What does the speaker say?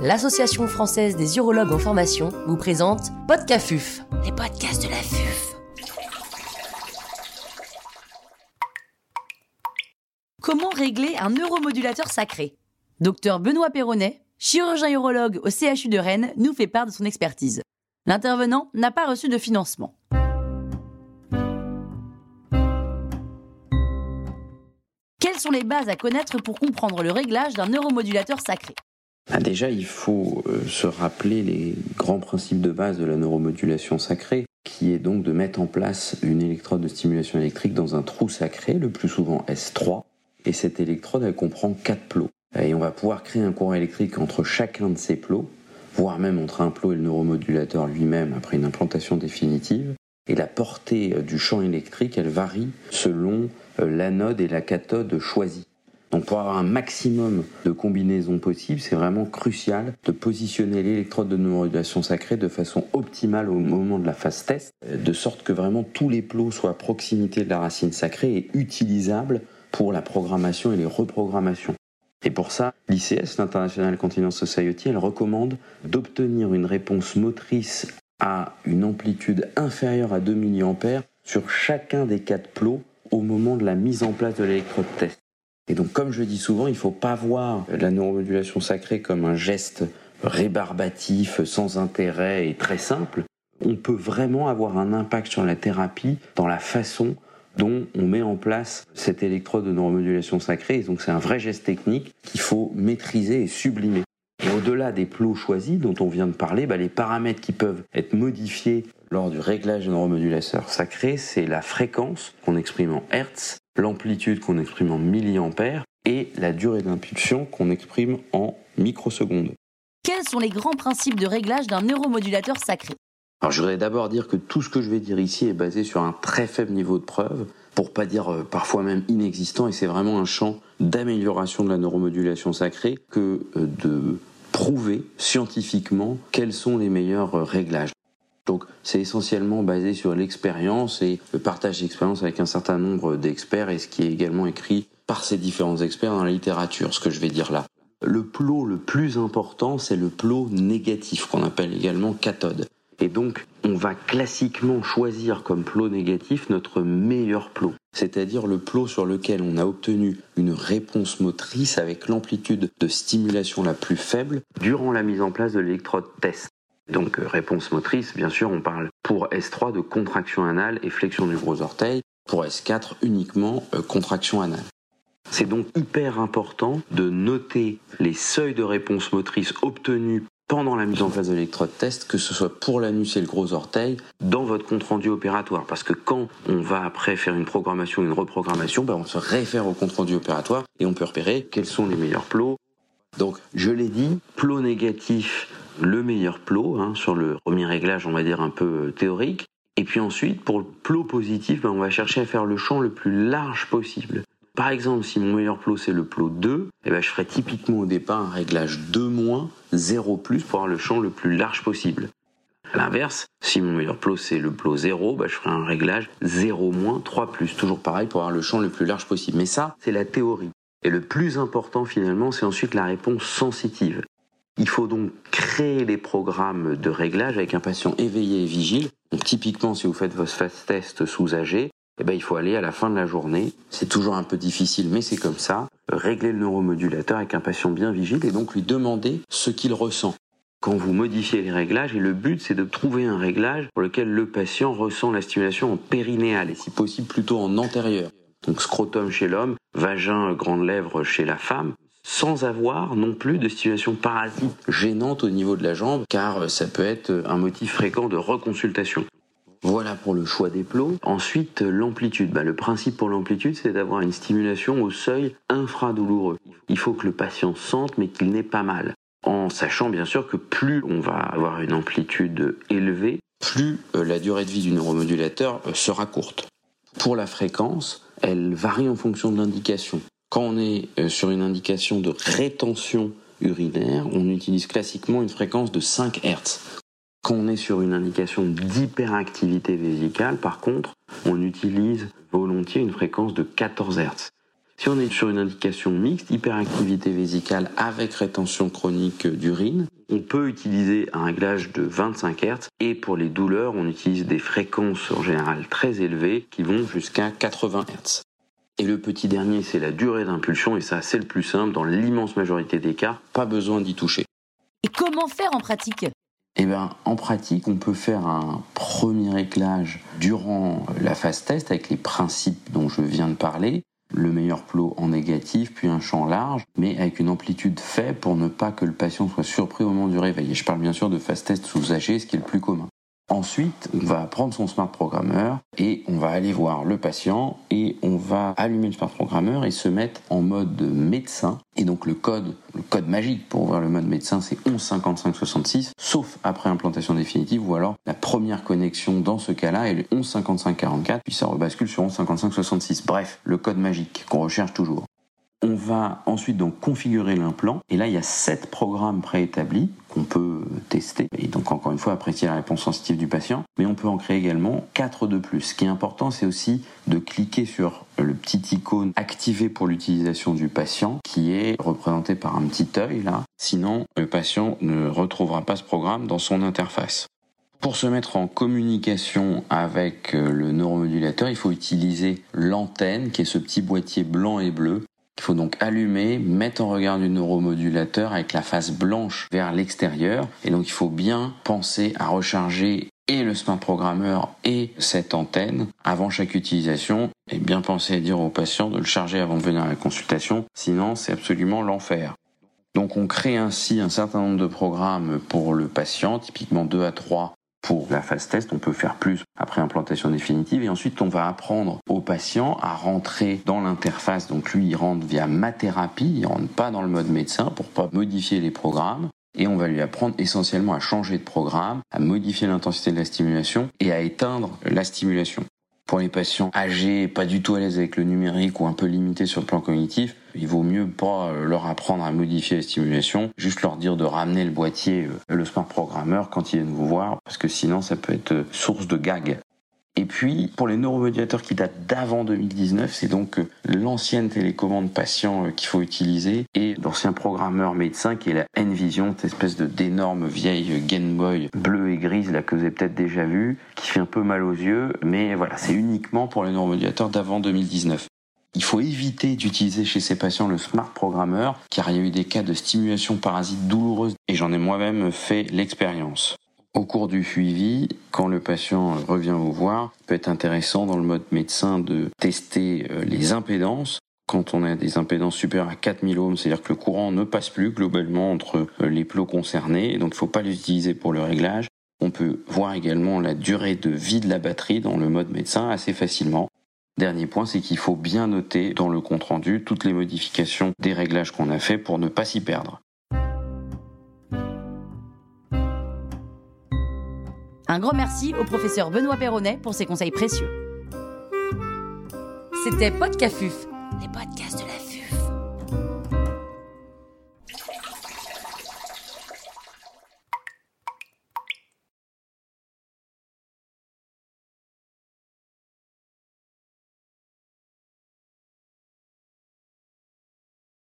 l'Association française des urologues en formation vous présente Podcafuf, les podcasts de la FUF. Comment régler un neuromodulateur sacré? Docteur Benoît Perronnet, chirurgien urologue au CHU de Rennes, nous fait part de son expertise. L'intervenant n'a pas reçu de financement. Quelles sont les bases à connaître pour comprendre le réglage d'un neuromodulateur sacré? Ah, déjà, il faut euh, se rappeler les grands principes de base de la neuromodulation sacrée, qui est donc de mettre en place une électrode de stimulation électrique dans un trou sacré, le plus souvent S3, et cette électrode, elle comprend quatre plots. Et on va pouvoir créer un courant électrique entre chacun de ces plots, voire même entre un plot et le neuromodulateur lui-même après une implantation définitive. Et la portée euh, du champ électrique, elle varie selon euh, l'anode et la cathode choisies. Donc pour avoir un maximum de combinaisons possibles, c'est vraiment crucial de positionner l'électrode de neuromodulation sacrée de façon optimale au moment de la phase test, de sorte que vraiment tous les plots soient à proximité de la racine sacrée et utilisables pour la programmation et les reprogrammations. Et pour ça, l'ICS, l'International Continence Society, elle recommande d'obtenir une réponse motrice à une amplitude inférieure à 2 mA sur chacun des quatre plots au moment de la mise en place de l'électrode test. Et donc, comme je dis souvent, il ne faut pas voir la neuromodulation sacrée comme un geste rébarbatif, sans intérêt et très simple. On peut vraiment avoir un impact sur la thérapie dans la façon dont on met en place cette électrode de neuromodulation sacrée. Et donc, c'est un vrai geste technique qu'il faut maîtriser et sublimer. Et au-delà des plots choisis dont on vient de parler, bah, les paramètres qui peuvent être modifiés lors du réglage de neuromodulateur sacré, c'est la fréquence qu'on exprime en Hertz, l'amplitude qu'on exprime en milliampères et la durée d'impulsion qu'on exprime en microsecondes. Quels sont les grands principes de réglage d'un neuromodulateur sacré? Alors je voudrais d'abord dire que tout ce que je vais dire ici est basé sur un très faible niveau de preuve, pour pas dire euh, parfois même inexistant, et c'est vraiment un champ d'amélioration de la neuromodulation sacrée que euh, de prouver scientifiquement quels sont les meilleurs euh, réglages. Donc c'est essentiellement basé sur l'expérience et le partage d'expérience avec un certain nombre d'experts et ce qui est également écrit par ces différents experts dans la littérature, ce que je vais dire là. Le plot le plus important, c'est le plot négatif, qu'on appelle également cathode. Et donc, on va classiquement choisir comme plot négatif notre meilleur plot, c'est-à-dire le plot sur lequel on a obtenu une réponse motrice avec l'amplitude de stimulation la plus faible durant la mise en place de l'électrode test. Donc euh, réponse motrice, bien sûr, on parle pour S3 de contraction anale et flexion du gros orteil, pour S4 uniquement euh, contraction anale. C'est donc hyper important de noter les seuils de réponse motrice obtenus pendant la mise en place de l'électrode test, que ce soit pour l'anus et le gros orteil, dans votre compte rendu opératoire. Parce que quand on va après faire une programmation, une reprogrammation, ben on se réfère au compte rendu opératoire et on peut repérer quels sont les meilleurs plots. Donc, je l'ai dit, plot négatif, le meilleur plot, hein, sur le premier réglage, on va dire un peu euh, théorique. Et puis ensuite, pour le plot positif, ben, on va chercher à faire le champ le plus large possible. Par exemple, si mon meilleur plot c'est le plot 2, eh ben, je ferai typiquement au départ un réglage 2-, 0+, pour avoir le champ le plus large possible. A l'inverse, si mon meilleur plot c'est le plot 0, ben, je ferai un réglage 0-, 3+, toujours pareil pour avoir le champ le plus large possible. Mais ça, c'est la théorie. Et le plus important finalement, c'est ensuite la réponse sensitive. Il faut donc créer les programmes de réglage avec un patient éveillé et vigile. Donc typiquement, si vous faites votre fast test sous âgé, eh ben, il faut aller à la fin de la journée. C'est toujours un peu difficile, mais c'est comme ça. Régler le neuromodulateur avec un patient bien vigile et donc lui demander ce qu'il ressent. Quand vous modifiez les réglages, et le but c'est de trouver un réglage pour lequel le patient ressent la stimulation en périnéale et si possible plutôt en antérieur. Donc scrotum chez l'homme, vagin, grande lèvre chez la femme sans avoir non plus de situation parasite gênante au niveau de la jambe, car euh, ça peut être euh, un motif fréquent de reconsultation. Voilà pour le choix des plots. Ensuite, euh, l'amplitude. Bah, le principe pour l'amplitude, c'est d'avoir une stimulation au seuil infradouloureux. Il faut que le patient sente, mais qu'il n'ait pas mal. En sachant bien sûr que plus on va avoir une amplitude élevée, plus la durée de vie du neuromodulateur sera courte. Pour la fréquence, elle varie en fonction de l'indication. Quand on est euh, sur une indication de rétention urinaire, on utilise classiquement une fréquence de 5 Hz. Quand on est sur une indication d'hyperactivité vésicale, par contre, on utilise volontiers une fréquence de 14 Hz. Si on est sur une indication mixte, hyperactivité vésicale avec rétention chronique d'urine, on peut utiliser un réglage de 25 Hz et pour les douleurs, on utilise des fréquences en général très élevées qui vont jusqu'à 80 Hz. Et le petit dernier, c'est la durée d'impulsion et ça, c'est le plus simple. Dans l'immense majorité des cas, pas besoin d'y toucher. Et comment faire en pratique? Eh bien, en pratique, on peut faire un premier réglage durant la phase test avec les principes dont je viens de parler. Le meilleur plot en négatif, puis un champ large, mais avec une amplitude faible pour ne pas que le patient soit surpris au moment du réveil. Et je parle bien sûr de phase test sous AG, ce qui est le plus commun. Ensuite, on va prendre son smart programmer et on va aller voir le patient et on va allumer le smart programmer et se mettre en mode médecin. Et donc le code, le code magique pour ouvrir le mode médecin, c'est 115566, sauf après implantation définitive ou alors la première connexion dans ce cas-là est le 115544, puis ça rebascule sur 115566. Bref, le code magique qu'on recherche toujours. On va ensuite donc configurer l'implant et là il y a sept programmes préétablis qu'on peut tester et donc encore une fois apprécier la réponse sensitive du patient mais on peut en créer également quatre de plus. Ce qui est important c'est aussi de cliquer sur le petit icône activé pour l'utilisation du patient qui est représenté par un petit œil là. Sinon le patient ne retrouvera pas ce programme dans son interface. Pour se mettre en communication avec le neuromodulateur, il faut utiliser l'antenne qui est ce petit boîtier blanc et bleu il faut donc allumer, mettre en regard du neuromodulateur avec la face blanche vers l'extérieur. Et donc il faut bien penser à recharger et le smart programmer et cette antenne avant chaque utilisation et bien penser à dire au patient de le charger avant de venir à la consultation, sinon c'est absolument l'enfer. Donc on crée ainsi un certain nombre de programmes pour le patient, typiquement 2 à 3 pour la phase test, on peut faire plus après implantation définitive et ensuite on va apprendre au patient à rentrer dans l'interface. Donc lui, il rentre via ma thérapie, il rentre pas dans le mode médecin pour pas modifier les programmes. Et on va lui apprendre essentiellement à changer de programme, à modifier l'intensité de la stimulation et à éteindre la stimulation. Pour les patients âgés, pas du tout à l'aise avec le numérique ou un peu limités sur le plan cognitif, il vaut mieux pas euh, leur apprendre à modifier la stimulation, juste leur dire de ramener le boîtier, euh, le smart programmer quand ils viennent vous voir, parce que sinon ça peut être euh, source de gag. Et puis, pour les neuromodulateurs qui datent d'avant 2019, c'est donc l'ancienne télécommande patient qu'il faut utiliser et l'ancien programmeur médecin qui est la N-Vision, cette espèce d'énorme vieille Game Boy bleue et grise que vous avez peut-être déjà vu, qui fait un peu mal aux yeux, mais voilà, c'est uniquement pour les neuromodulateurs d'avant 2019. Il faut éviter d'utiliser chez ces patients le smart programmer car il y a eu des cas de stimulation parasite douloureuse et j'en ai moi-même fait l'expérience. Au cours du suivi, quand le patient revient vous voir, peut être intéressant dans le mode médecin de tester euh, les impédances. Quand on a des impédances supérieures à 4000 ohms, c'est-à-dire que le courant ne passe plus globalement entre euh, les plots concernés, donc il ne faut pas les utiliser pour le réglage. On peut voir également la durée de vie de la batterie dans le mode médecin assez facilement. Dernier point, c'est qu'il faut bien noter dans le compte-rendu toutes les modifications des réglages qu'on a fait pour ne pas s'y perdre. Un grand merci au professeur Benoît Perronnet pour ses conseils précieux. C'était Podcafuf, les podcasts de